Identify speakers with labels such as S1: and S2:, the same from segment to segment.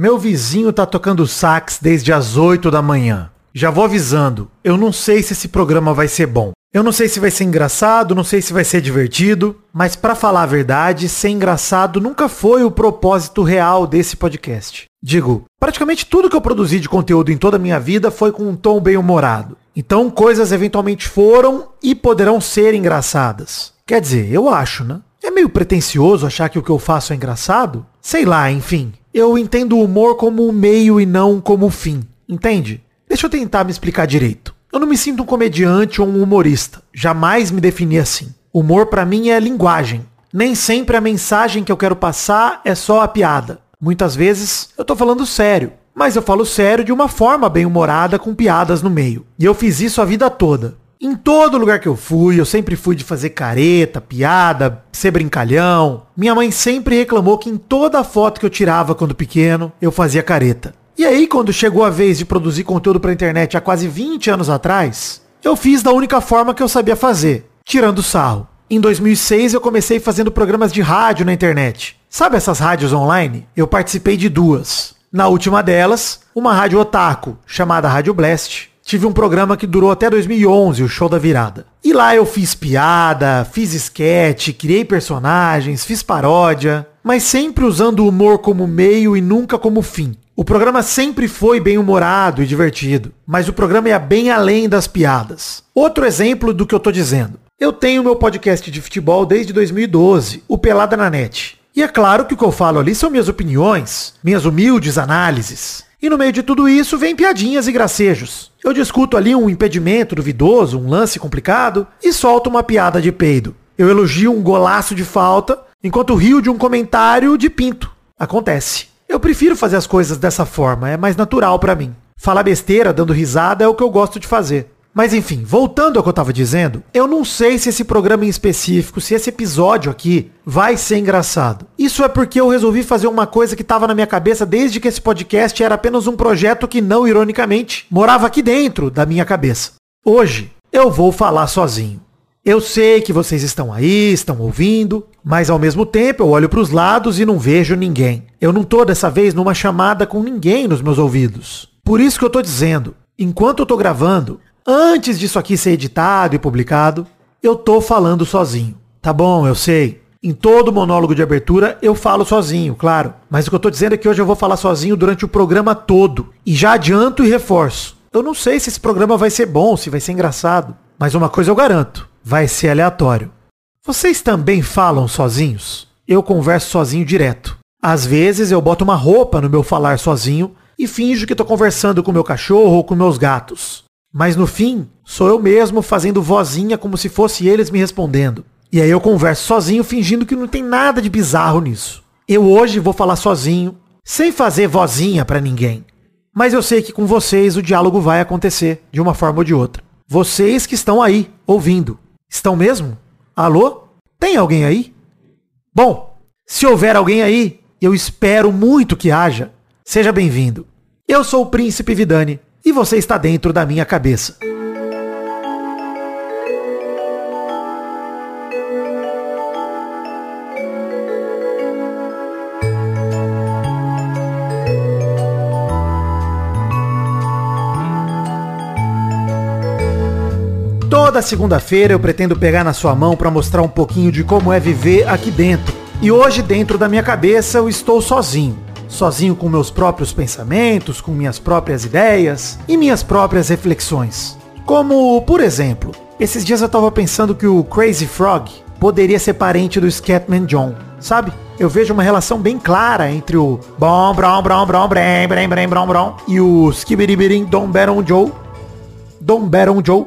S1: Meu vizinho tá tocando sax desde as 8 da manhã. Já vou avisando, eu não sei se esse programa vai ser bom. Eu não sei se vai ser engraçado, não sei se vai ser divertido, mas para falar a verdade, ser engraçado nunca foi o propósito real desse podcast. Digo, praticamente tudo que eu produzi de conteúdo em toda a minha vida foi com um tom bem humorado. Então coisas eventualmente foram e poderão ser engraçadas. Quer dizer, eu acho, né? É meio pretensioso achar que o que eu faço é engraçado? Sei lá, enfim. Eu entendo o humor como um meio e não como um fim. Entende? Deixa eu tentar me explicar direito. Eu não me sinto um comediante ou um humorista. Jamais me defini assim. Humor para mim é linguagem. Nem sempre a mensagem que eu quero passar é só a piada. Muitas vezes eu tô falando sério, mas eu falo sério de uma forma bem humorada com piadas no meio. E eu fiz isso a vida toda. Em todo lugar que eu fui, eu sempre fui de fazer careta, piada, ser brincalhão. Minha mãe sempre reclamou que em toda foto que eu tirava quando pequeno, eu fazia careta. E aí, quando chegou a vez de produzir conteúdo pra internet há quase 20 anos atrás, eu fiz da única forma que eu sabia fazer, tirando sarro. Em 2006 eu comecei fazendo programas de rádio na internet. Sabe essas rádios online? Eu participei de duas. Na última delas, uma rádio otaku, chamada Rádio Blast. Tive um programa que durou até 2011, o Show da Virada. E lá eu fiz piada, fiz sketch, criei personagens, fiz paródia, mas sempre usando o humor como meio e nunca como fim. O programa sempre foi bem humorado e divertido, mas o programa ia bem além das piadas. Outro exemplo do que eu tô dizendo. Eu tenho meu podcast de futebol desde 2012, o Pelada na Net. E é claro que o que eu falo ali são minhas opiniões, minhas humildes análises. E no meio de tudo isso vem piadinhas e gracejos. Eu discuto ali um impedimento duvidoso, um lance complicado e solto uma piada de peido. Eu elogio um golaço de falta, enquanto rio de um comentário de pinto. Acontece. Eu prefiro fazer as coisas dessa forma, é mais natural para mim. Falar besteira dando risada é o que eu gosto de fazer. Mas enfim, voltando ao que eu tava dizendo, eu não sei se esse programa em específico, se esse episódio aqui vai ser engraçado. Isso é porque eu resolvi fazer uma coisa que tava na minha cabeça desde que esse podcast era apenas um projeto que não ironicamente morava aqui dentro da minha cabeça. Hoje eu vou falar sozinho. Eu sei que vocês estão aí, estão ouvindo, mas ao mesmo tempo eu olho para os lados e não vejo ninguém. Eu não tô dessa vez numa chamada com ninguém nos meus ouvidos. Por isso que eu tô dizendo, enquanto eu tô gravando, antes disso aqui ser editado e publicado, eu tô falando sozinho. Tá bom, eu sei. Em todo monólogo de abertura eu falo sozinho, claro. Mas o que eu tô dizendo é que hoje eu vou falar sozinho durante o programa todo. E já adianto e reforço. Eu não sei se esse programa vai ser bom, se vai ser engraçado. Mas uma coisa eu garanto vai ser aleatório. Vocês também falam sozinhos? Eu converso sozinho direto. Às vezes eu boto uma roupa no meu falar sozinho e finjo que estou conversando com meu cachorro ou com meus gatos. Mas no fim, sou eu mesmo fazendo vozinha como se fosse eles me respondendo. E aí eu converso sozinho fingindo que não tem nada de bizarro nisso. Eu hoje vou falar sozinho, sem fazer vozinha para ninguém. Mas eu sei que com vocês o diálogo vai acontecer de uma forma ou de outra. Vocês que estão aí, ouvindo. Estão mesmo? Alô? Tem alguém aí? Bom, se houver alguém aí, eu espero muito que haja. Seja bem-vindo. Eu sou o Príncipe Vidani e você está dentro da minha cabeça. Toda segunda-feira eu pretendo pegar na sua mão para mostrar um pouquinho de como é viver aqui dentro. E hoje, dentro da minha cabeça, eu estou sozinho. Sozinho com meus próprios pensamentos, com minhas próprias ideias e minhas próprias reflexões. Como, por exemplo, esses dias eu estava pensando que o Crazy Frog poderia ser parente do Scatman John, sabe? Eu vejo uma relação bem clara entre o Bom Brom Brom Brom Brem Brem Brem Brom Brom e o Skibidi Dom Baron Joe. Dom Baron Joe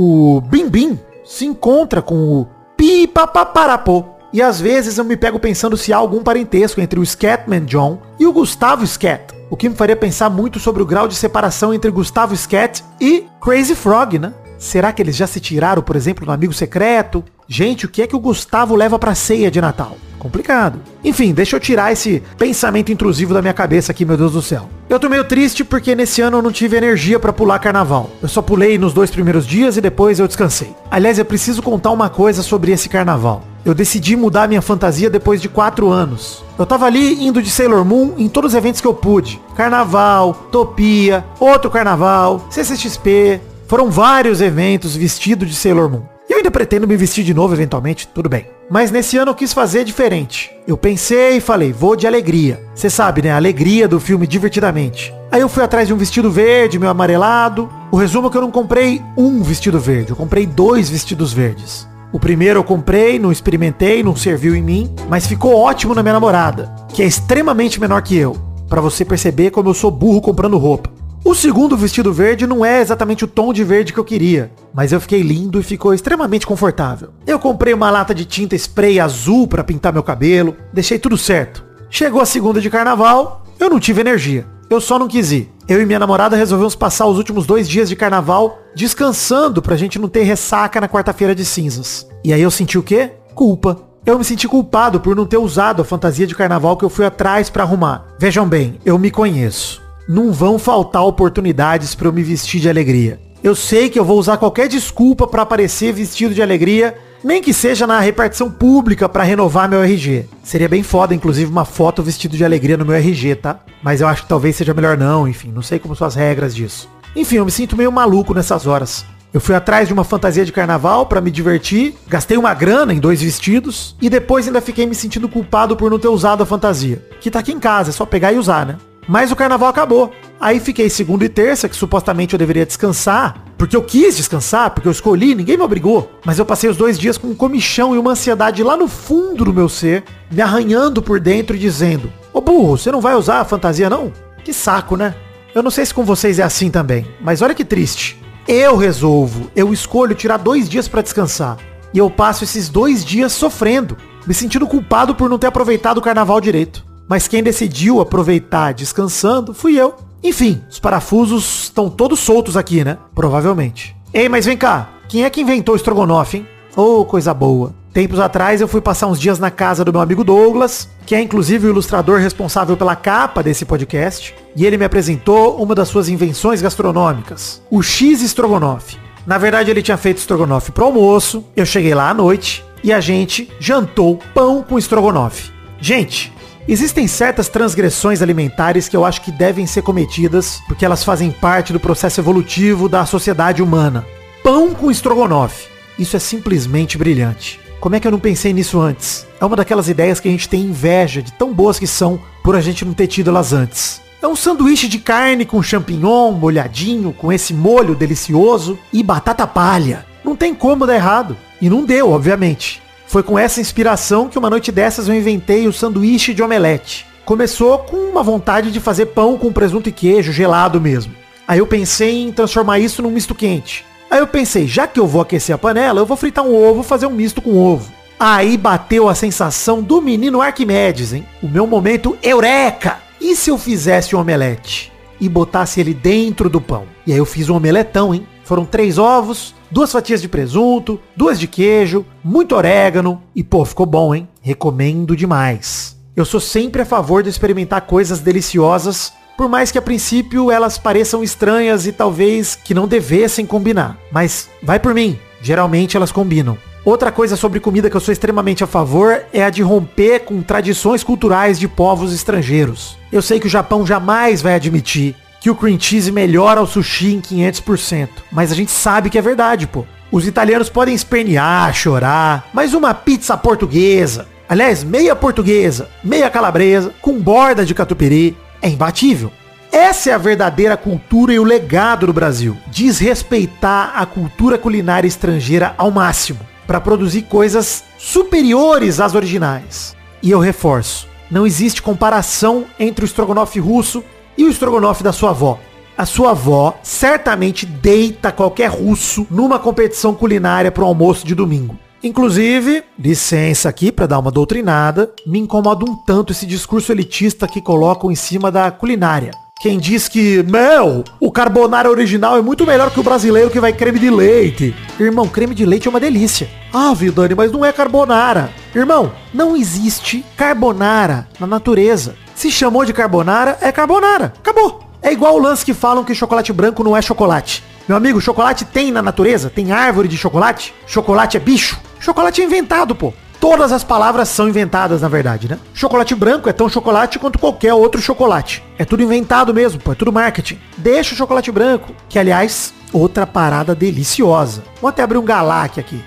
S1: o Bim Bim se encontra com o Pipapaparapô. E às vezes eu me pego pensando se há algum parentesco entre o Scatman John e o Gustavo Scat. O que me faria pensar muito sobre o grau de separação entre Gustavo Scat e Crazy Frog, né? Será que eles já se tiraram, por exemplo, no Amigo Secreto? Gente, o que é que o Gustavo leva pra ceia de Natal? Complicado. Enfim, deixa eu tirar esse pensamento intrusivo da minha cabeça aqui, meu Deus do céu. Eu tô meio triste porque nesse ano eu não tive energia pra pular carnaval. Eu só pulei nos dois primeiros dias e depois eu descansei. Aliás, eu preciso contar uma coisa sobre esse carnaval. Eu decidi mudar minha fantasia depois de quatro anos. Eu tava ali indo de Sailor Moon em todos os eventos que eu pude. Carnaval, Topia, outro carnaval, CCXP. Foram vários eventos vestido de Sailor Moon. Eu ainda pretendo me vestir de novo eventualmente, tudo bem. Mas nesse ano eu quis fazer diferente. Eu pensei e falei, vou de alegria. Você sabe, né? A alegria do filme Divertidamente. Aí eu fui atrás de um vestido verde, meu amarelado. O resumo é que eu não comprei um vestido verde, eu comprei dois vestidos verdes. O primeiro eu comprei, não experimentei, não serviu em mim, mas ficou ótimo na minha namorada, que é extremamente menor que eu, para você perceber como eu sou burro comprando roupa. O segundo vestido verde não é exatamente o tom de verde que eu queria, mas eu fiquei lindo e ficou extremamente confortável. Eu comprei uma lata de tinta spray azul para pintar meu cabelo, deixei tudo certo. Chegou a segunda de carnaval, eu não tive energia. Eu só não quis ir. Eu e minha namorada resolvemos passar os últimos dois dias de carnaval descansando pra gente não ter ressaca na quarta-feira de cinzas. E aí eu senti o quê? Culpa. Eu me senti culpado por não ter usado a fantasia de carnaval que eu fui atrás para arrumar. Vejam bem, eu me conheço não vão faltar oportunidades para eu me vestir de alegria. Eu sei que eu vou usar qualquer desculpa para aparecer vestido de alegria, nem que seja na repartição pública para renovar meu RG. Seria bem foda, inclusive, uma foto vestido de alegria no meu RG, tá? Mas eu acho que talvez seja melhor não, enfim, não sei como são as regras disso. Enfim, eu me sinto meio maluco nessas horas. Eu fui atrás de uma fantasia de carnaval para me divertir, gastei uma grana em dois vestidos e depois ainda fiquei me sentindo culpado por não ter usado a fantasia. Que tá aqui em casa, é só pegar e usar, né? Mas o carnaval acabou. Aí fiquei segunda e terça, que supostamente eu deveria descansar, porque eu quis descansar, porque eu escolhi, ninguém me obrigou. Mas eu passei os dois dias com um comichão e uma ansiedade lá no fundo do meu ser, me arranhando por dentro e dizendo: Ô burro, você não vai usar a fantasia não? Que saco, né? Eu não sei se com vocês é assim também, mas olha que triste. Eu resolvo, eu escolho tirar dois dias para descansar. E eu passo esses dois dias sofrendo, me sentindo culpado por não ter aproveitado o carnaval direito. Mas quem decidiu aproveitar descansando fui eu. Enfim, os parafusos estão todos soltos aqui, né? Provavelmente. Ei, mas vem cá. Quem é que inventou o estrogonofe, hein? Oh, coisa boa. Tempos atrás eu fui passar uns dias na casa do meu amigo Douglas, que é inclusive o ilustrador responsável pela capa desse podcast, e ele me apresentou uma das suas invenções gastronômicas, o X estrogonofe. Na verdade ele tinha feito estrogonofe pro almoço, eu cheguei lá à noite e a gente jantou pão com estrogonofe. Gente, Existem certas transgressões alimentares que eu acho que devem ser cometidas porque elas fazem parte do processo evolutivo da sociedade humana. Pão com estrogonofe. Isso é simplesmente brilhante. Como é que eu não pensei nisso antes? É uma daquelas ideias que a gente tem inveja de tão boas que são por a gente não ter tido elas antes. É um sanduíche de carne com champignon molhadinho, com esse molho delicioso e batata palha. Não tem como dar errado. E não deu, obviamente. Foi com essa inspiração que uma noite dessas eu inventei o sanduíche de omelete. Começou com uma vontade de fazer pão com presunto e queijo, gelado mesmo. Aí eu pensei em transformar isso num misto quente. Aí eu pensei, já que eu vou aquecer a panela, eu vou fritar um ovo, fazer um misto com ovo. Aí bateu a sensação do menino Arquimedes, hein? O meu momento eureka! E se eu fizesse um omelete e botasse ele dentro do pão? E aí eu fiz um omeletão, hein? Foram três ovos, duas fatias de presunto, duas de queijo, muito orégano e pô, ficou bom, hein? Recomendo demais. Eu sou sempre a favor de experimentar coisas deliciosas, por mais que a princípio elas pareçam estranhas e talvez que não devessem combinar. Mas vai por mim, geralmente elas combinam. Outra coisa sobre comida que eu sou extremamente a favor é a de romper com tradições culturais de povos estrangeiros. Eu sei que o Japão jamais vai admitir que o cream cheese melhora o sushi em 500%. Mas a gente sabe que é verdade, pô. Os italianos podem espernear, chorar, mas uma pizza portuguesa, aliás, meia portuguesa, meia calabresa, com borda de catupiry, é imbatível. Essa é a verdadeira cultura e o legado do Brasil. Desrespeitar a cultura culinária estrangeira ao máximo, para produzir coisas superiores às originais. E eu reforço, não existe comparação entre o estrogonofe russo e o estrogonofe da sua avó? A sua avó certamente deita qualquer russo numa competição culinária para o almoço de domingo. Inclusive, licença aqui para dar uma doutrinada, me incomoda um tanto esse discurso elitista que colocam em cima da culinária. Quem diz que, Mel, o carbonara original é muito melhor que o brasileiro que vai creme de leite. Irmão, creme de leite é uma delícia. Ah, Vidani, mas não é carbonara. Irmão, não existe carbonara na natureza. Se chamou de carbonara, é carbonara. Acabou. É igual o lance que falam que chocolate branco não é chocolate. Meu amigo, chocolate tem na natureza? Tem árvore de chocolate? Chocolate é bicho? Chocolate é inventado, pô. Todas as palavras são inventadas, na verdade, né? Chocolate branco é tão chocolate quanto qualquer outro chocolate. É tudo inventado mesmo, pô. É tudo marketing. Deixa o chocolate branco. Que, aliás, outra parada deliciosa. Vou até abrir um galac aqui.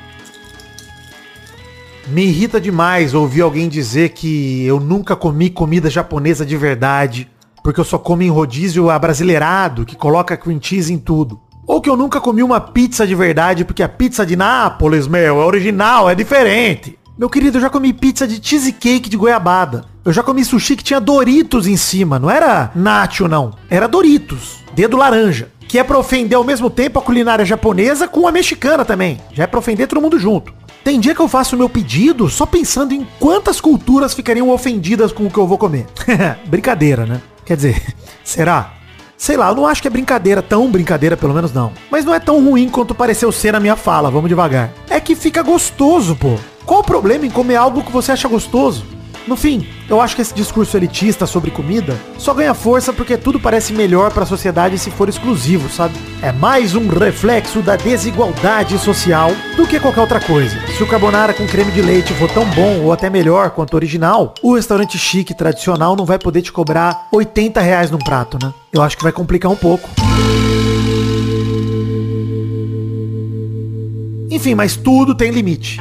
S1: Me irrita demais ouvir alguém dizer que eu nunca comi comida japonesa de verdade, porque eu só como em rodízio abrasileirado, que coloca cream cheese em tudo. Ou que eu nunca comi uma pizza de verdade, porque a pizza de Nápoles, meu, é original, é diferente. Meu querido, eu já comi pizza de cheesecake de goiabada. Eu já comi sushi que tinha Doritos em cima. Não era nacho, não. Era Doritos. Dedo laranja. Que é pra ofender ao mesmo tempo a culinária japonesa com a mexicana também. Já é pra ofender todo mundo junto. Tem dia que eu faço o meu pedido só pensando em quantas culturas ficariam ofendidas com o que eu vou comer. brincadeira, né? Quer dizer, será? Sei lá, eu não acho que é brincadeira, tão brincadeira pelo menos não. Mas não é tão ruim quanto pareceu ser na minha fala, vamos devagar. É que fica gostoso, pô. Qual o problema em comer algo que você acha gostoso? No fim, eu acho que esse discurso elitista sobre comida só ganha força porque tudo parece melhor para a sociedade se for exclusivo, sabe? É mais um reflexo da desigualdade social do que qualquer outra coisa. Se o carbonara com creme de leite for tão bom ou até melhor quanto o original, o restaurante chique tradicional não vai poder te cobrar 80 reais num prato, né? Eu acho que vai complicar um pouco. Enfim, mas tudo tem limite.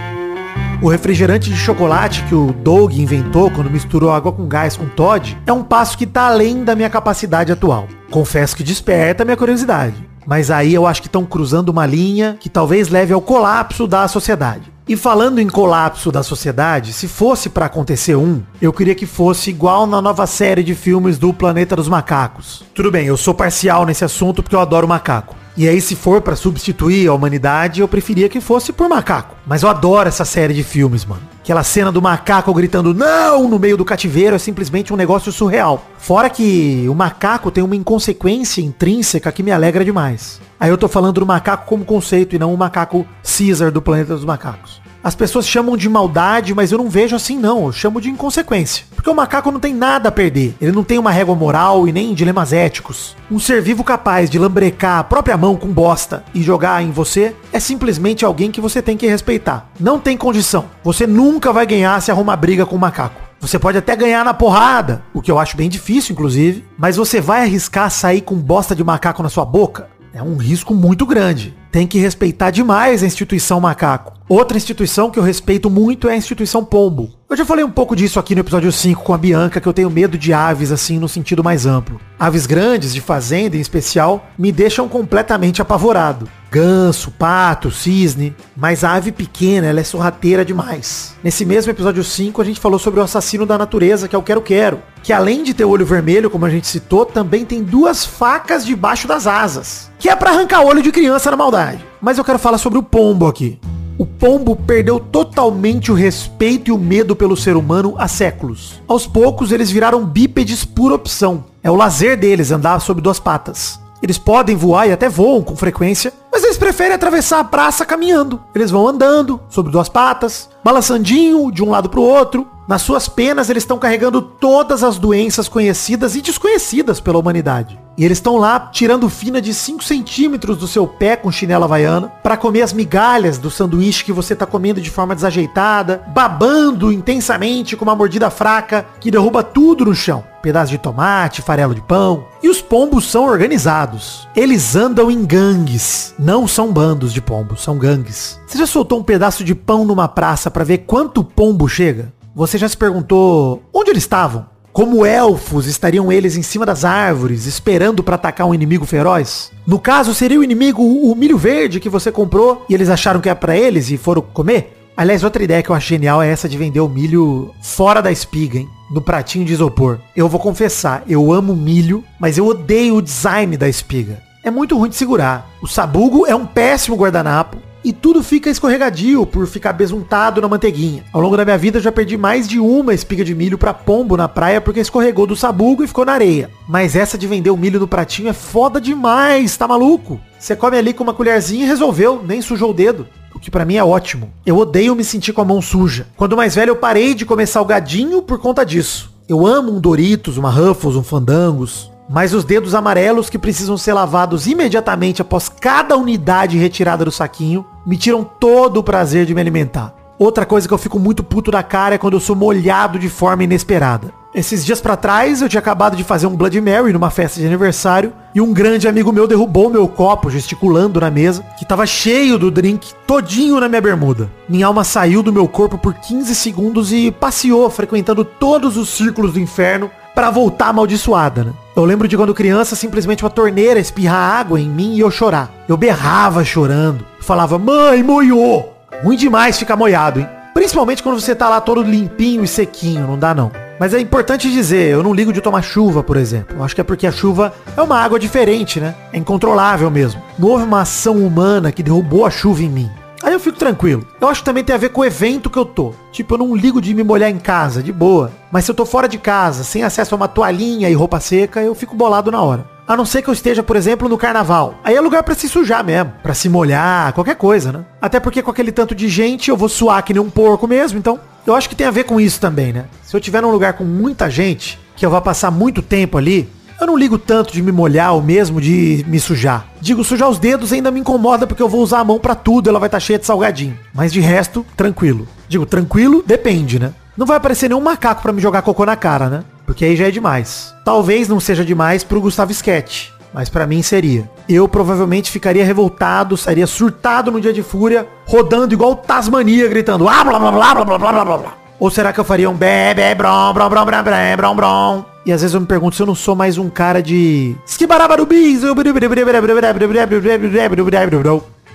S1: O refrigerante de chocolate que o Doug inventou quando misturou água com gás com Todd é um passo que tá além da minha capacidade atual. Confesso que desperta minha curiosidade. Mas aí eu acho que estão cruzando uma linha que talvez leve ao colapso da sociedade. E falando em colapso da sociedade, se fosse para acontecer um, eu queria que fosse igual na nova série de filmes do Planeta dos Macacos. Tudo bem, eu sou parcial nesse assunto porque eu adoro macaco. E aí, se for para substituir a humanidade, eu preferia que fosse por macaco. Mas eu adoro essa série de filmes, mano. Aquela cena do macaco gritando não no meio do cativeiro é simplesmente um negócio surreal. Fora que o macaco tem uma inconsequência intrínseca que me alegra demais. Aí eu tô falando do macaco como conceito e não o macaco Caesar do planeta dos macacos. As pessoas chamam de maldade, mas eu não vejo assim não, eu chamo de inconsequência. Porque o macaco não tem nada a perder. Ele não tem uma régua moral e nem dilemas éticos. Um ser vivo capaz de lambrecar a própria mão com bosta e jogar em você é simplesmente alguém que você tem que respeitar. Não tem condição. Você nunca vai ganhar se arrumar briga com o macaco. Você pode até ganhar na porrada, o que eu acho bem difícil, inclusive, mas você vai arriscar sair com bosta de macaco na sua boca? É um risco muito grande. Tem que respeitar demais a instituição macaco. Outra instituição que eu respeito muito é a instituição pombo. Eu já falei um pouco disso aqui no episódio 5 com a Bianca, que eu tenho medo de aves assim no sentido mais amplo. Aves grandes, de fazenda em especial, me deixam completamente apavorado. Ganso, pato, cisne, mas a ave pequena, ela é sorrateira demais. Nesse mesmo episódio 5, a gente falou sobre o assassino da natureza, que é o Quero Quero, que além de ter olho vermelho, como a gente citou, também tem duas facas debaixo das asas, que é para arrancar olho de criança na maldade. Mas eu quero falar sobre o pombo aqui. O pombo perdeu totalmente o respeito e o medo pelo ser humano há séculos. Aos poucos, eles viraram bípedes por opção. É o lazer deles andar sobre duas patas. Eles podem voar e até voam com frequência, mas eles preferem atravessar a praça caminhando. Eles vão andando sobre duas patas, balançandinho de um lado para o outro. Nas suas penas eles estão carregando todas as doenças conhecidas e desconhecidas pela humanidade. E eles estão lá tirando fina de 5 centímetros do seu pé com chinela havaiana para comer as migalhas do sanduíche que você tá comendo de forma desajeitada, babando intensamente com uma mordida fraca que derruba tudo no chão. Pedaço de tomate, farelo de pão. E os pombos são organizados. Eles andam em gangues. Não são bandos de pombos, são gangues. Você já soltou um pedaço de pão numa praça para ver quanto pombo chega? Você já se perguntou onde eles estavam? Como elfos estariam eles em cima das árvores, esperando para atacar um inimigo feroz? No caso, seria o inimigo o milho verde que você comprou e eles acharam que é para eles e foram comer? Aliás, outra ideia que eu acho genial é essa de vender o milho fora da espiga, hein? No pratinho de isopor. Eu vou confessar, eu amo milho, mas eu odeio o design da espiga. É muito ruim de segurar. O sabugo é um péssimo guardanapo e tudo fica escorregadio por ficar besuntado na manteiguinha. Ao longo da minha vida eu já perdi mais de uma espiga de milho para pombo na praia porque escorregou do sabugo e ficou na areia. Mas essa de vender o milho no pratinho é foda demais, tá maluco? Você come ali com uma colherzinha e resolveu, nem sujou o dedo. O que pra mim é ótimo. Eu odeio me sentir com a mão suja. Quando mais velho eu parei de comer salgadinho por conta disso. Eu amo um Doritos, uma Ruffles, um Fandangos, mas os dedos amarelos que precisam ser lavados imediatamente após cada unidade retirada do saquinho me tiram todo o prazer de me alimentar. Outra coisa que eu fico muito puto da cara é quando eu sou molhado de forma inesperada. Esses dias pra trás eu tinha acabado de fazer um Blood Mary numa festa de aniversário e um grande amigo meu derrubou meu copo gesticulando na mesa, que tava cheio do drink todinho na minha bermuda. Minha alma saiu do meu corpo por 15 segundos e passeou frequentando todos os círculos do inferno para voltar amaldiçoada, né? Eu lembro de quando criança, simplesmente uma torneira espirrar água em mim e eu chorar. Eu berrava chorando. Falava, mãe, moiou! Ruim demais ficar moiado, hein? Principalmente quando você tá lá todo limpinho e sequinho, não dá não. Mas é importante dizer, eu não ligo de tomar chuva, por exemplo. Eu acho que é porque a chuva é uma água diferente, né? É incontrolável mesmo. Não houve uma ação humana que derrubou a chuva em mim. Aí eu fico tranquilo. Eu acho que também tem a ver com o evento que eu tô. Tipo, eu não ligo de me molhar em casa, de boa. Mas se eu tô fora de casa, sem acesso a uma toalhinha e roupa seca, eu fico bolado na hora. A não ser que eu esteja, por exemplo, no carnaval. Aí é lugar para se sujar mesmo, para se molhar, qualquer coisa, né? Até porque com aquele tanto de gente eu vou suar que nem um porco mesmo, então eu acho que tem a ver com isso também, né? Se eu tiver num lugar com muita gente, que eu vá passar muito tempo ali, eu não ligo tanto de me molhar ou mesmo de me sujar. Digo, sujar os dedos ainda me incomoda porque eu vou usar a mão para tudo, ela vai estar tá cheia de salgadinho. Mas de resto, tranquilo. Digo, tranquilo, depende, né? Não vai aparecer nenhum macaco para me jogar cocô na cara, né? Porque aí já é demais. Talvez não seja demais pro Gustavo Sketch. Mas para mim seria. Eu provavelmente ficaria revoltado, sairia surtado no dia de fúria, rodando igual Tasmania, gritando ah, blá blá blá blá blá blá blá blá. Ou será que eu faria um bebê brom brom brom brom brom brom E às vezes eu me pergunto se eu não sou mais um cara de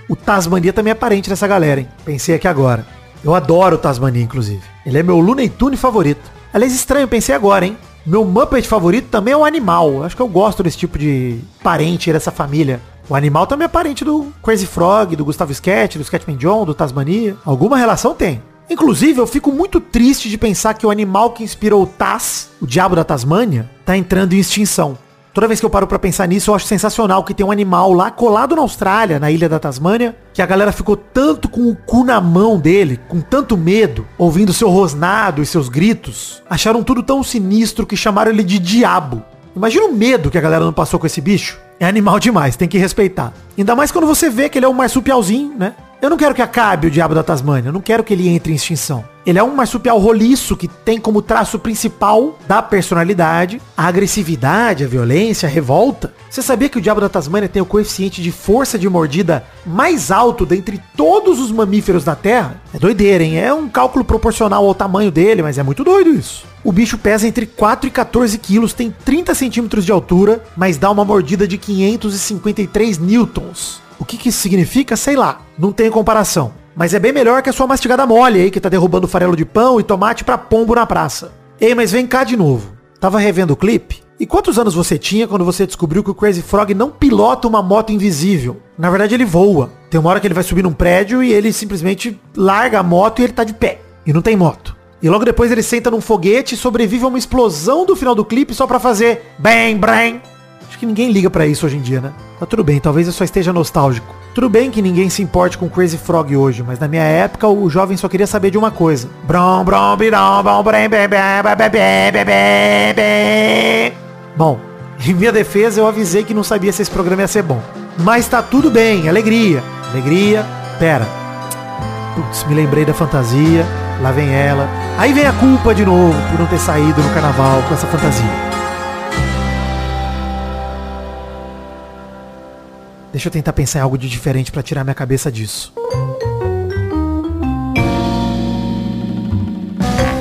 S1: O Tasmania também é parente dessa galera, hein? Pensei aqui agora. Eu adoro o Tasmania, inclusive. Ele é meu Looney Tune favorito. Aliás, estranho, pensei agora, hein? Meu Muppet favorito também é um animal. Acho que eu gosto desse tipo de parente dessa família. O animal também é parente do Crazy Frog, do Gustavo Sketch, do Sketchman John, do Tasmania. Alguma relação tem. Inclusive, eu fico muito triste de pensar que o animal que inspirou o Taz, o diabo da Tasmânia, tá entrando em extinção. Toda vez que eu paro para pensar nisso, eu acho sensacional que tem um animal lá colado na Austrália, na ilha da Tasmânia, que a galera ficou tanto com o cu na mão dele, com tanto medo, ouvindo seu rosnado e seus gritos, acharam tudo tão sinistro que chamaram ele de diabo. Imagina o medo que a galera não passou com esse bicho. É animal demais, tem que respeitar. Ainda mais quando você vê que ele é um marsupialzinho, né? Eu não quero que acabe o Diabo da Tasmânia, eu não quero que ele entre em extinção. Ele é um marsupial roliço que tem como traço principal da personalidade a agressividade, a violência, a revolta. Você sabia que o Diabo da Tasmânia tem o coeficiente de força de mordida mais alto dentre todos os mamíferos da Terra? É doideira, hein? É um cálculo proporcional ao tamanho dele, mas é muito doido isso. O bicho pesa entre 4 e 14 quilos, tem 30 centímetros de altura, mas dá uma mordida de 553 newtons. O que, que isso significa? Sei lá. Não tem comparação. Mas é bem melhor que a sua mastigada mole aí, que tá derrubando farelo de pão e tomate pra pombo na praça. Ei, mas vem cá de novo. Tava revendo o clipe? E quantos anos você tinha quando você descobriu que o Crazy Frog não pilota uma moto invisível? Na verdade, ele voa. Tem uma hora que ele vai subir num prédio e ele simplesmente larga a moto e ele tá de pé. E não tem moto. E logo depois ele senta num foguete e sobrevive a uma explosão do final do clipe só pra fazer bang, bang, Acho que ninguém liga para isso hoje em dia, né? Mas tá tudo bem, talvez eu só esteja nostálgico. Tudo bem que ninguém se importe com Crazy Frog hoje, mas na minha época o jovem só queria saber de uma coisa. Bom, em minha defesa eu avisei que não sabia se esse programa ia ser bom. Mas tá tudo bem, alegria. Alegria. Pera. Putz, me lembrei da fantasia. Lá vem ela. Aí vem a culpa de novo por não ter saído no carnaval com essa fantasia. Deixa eu tentar pensar em algo de diferente para tirar minha cabeça disso.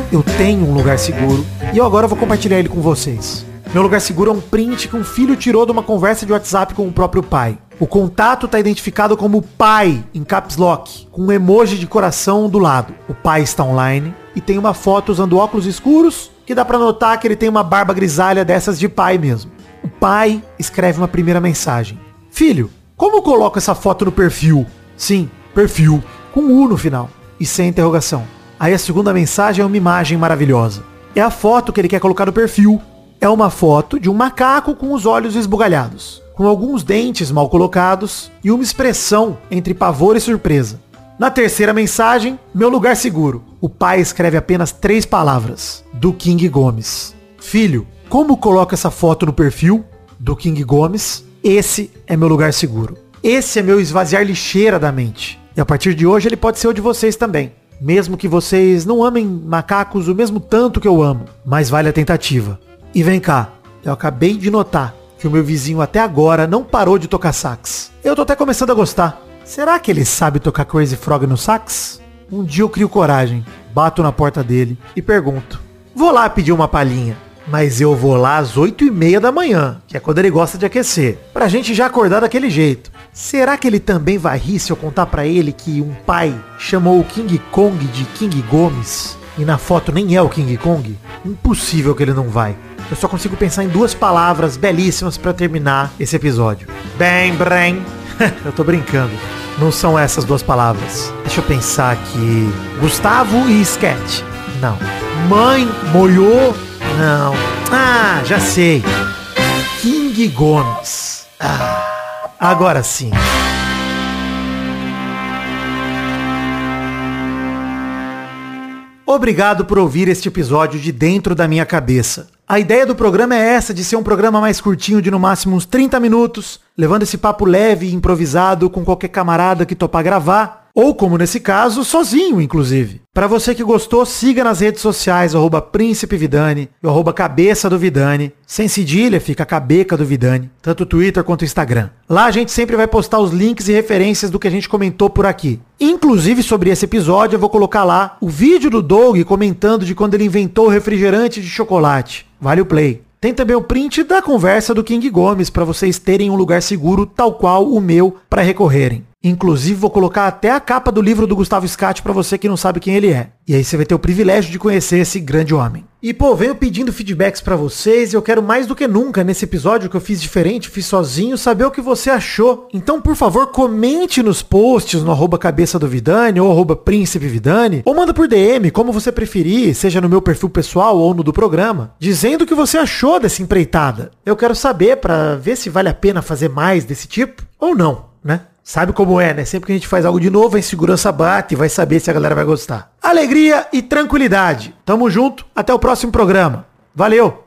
S1: Eu tenho um lugar seguro e eu agora vou compartilhar ele com vocês. Meu lugar seguro é um print que um filho tirou de uma conversa de WhatsApp com o próprio pai. O contato está identificado como pai em caps lock, com um emoji de coração do lado. O pai está online e tem uma foto usando óculos escuros que dá para notar que ele tem uma barba grisalha dessas de pai mesmo. O pai escreve uma primeira mensagem. Filho, como eu coloco essa foto no perfil? Sim, perfil, com U no final e sem interrogação. Aí a segunda mensagem é uma imagem maravilhosa. É a foto que ele quer colocar no perfil. É uma foto de um macaco com os olhos esbugalhados, com alguns dentes mal colocados e uma expressão entre pavor e surpresa. Na terceira mensagem, meu lugar seguro. O pai escreve apenas três palavras. Do King Gomes. Filho, como coloca essa foto no perfil? Do King Gomes. Esse é meu lugar seguro. Esse é meu esvaziar lixeira da mente. E a partir de hoje ele pode ser o de vocês também. Mesmo que vocês não amem macacos o mesmo tanto que eu amo. Mas vale a tentativa. E vem cá, eu acabei de notar que o meu vizinho até agora não parou de tocar sax. Eu tô até começando a gostar. Será que ele sabe tocar Crazy Frog no sax? Um dia eu crio coragem, bato na porta dele e pergunto. Vou lá pedir uma palhinha. Mas eu vou lá às 8 e meia da manhã, que é quando ele gosta de aquecer. Pra gente já acordar daquele jeito. Será que ele também vai rir se eu contar pra ele que um pai chamou o King Kong de King Gomes? E na foto nem é o King Kong? Impossível que ele não vai. Eu só consigo pensar em duas palavras belíssimas para terminar esse episódio. Bem, bem. eu tô brincando. Não são essas duas palavras. Deixa eu pensar aqui. Gustavo e Sketch. Não. Mãe molhou. Não. Ah, já sei. King Gomes. Ah, agora sim. Obrigado por ouvir este episódio de Dentro da Minha Cabeça. A ideia do programa é essa, de ser um programa mais curtinho, de no máximo uns 30 minutos, levando esse papo leve e improvisado com qualquer camarada que topar gravar ou, como nesse caso, sozinho, inclusive. Para você que gostou, siga nas redes sociais, arroba Príncipe Vidani arroba Cabeça do Vidani. Sem cedilha, fica Cabeca do Vidani, tanto Twitter quanto Instagram. Lá a gente sempre vai postar os links e referências do que a gente comentou por aqui. Inclusive, sobre esse episódio, eu vou colocar lá o vídeo do Doug comentando de quando ele inventou o refrigerante de chocolate. Vale o play. Tem também o print da conversa do King Gomes para vocês terem um lugar seguro tal qual o meu para recorrerem. Inclusive, vou colocar até a capa do livro do Gustavo Scatti para você que não sabe quem ele é. E aí você vai ter o privilégio de conhecer esse grande homem. E pô, venho pedindo feedbacks para vocês e eu quero mais do que nunca nesse episódio que eu fiz diferente, fiz sozinho, saber o que você achou. Então, por favor, comente nos posts no arroba cabeça do Vidani ou arroba príncipe Vidani, ou manda por DM, como você preferir, seja no meu perfil pessoal ou no do programa, dizendo o que você achou dessa empreitada. Eu quero saber para ver se vale a pena fazer mais desse tipo ou não, né? Sabe como é, né? Sempre que a gente faz algo de novo, a insegurança bate e vai saber se a galera vai gostar. Alegria e tranquilidade. Tamo junto. Até o próximo programa. Valeu!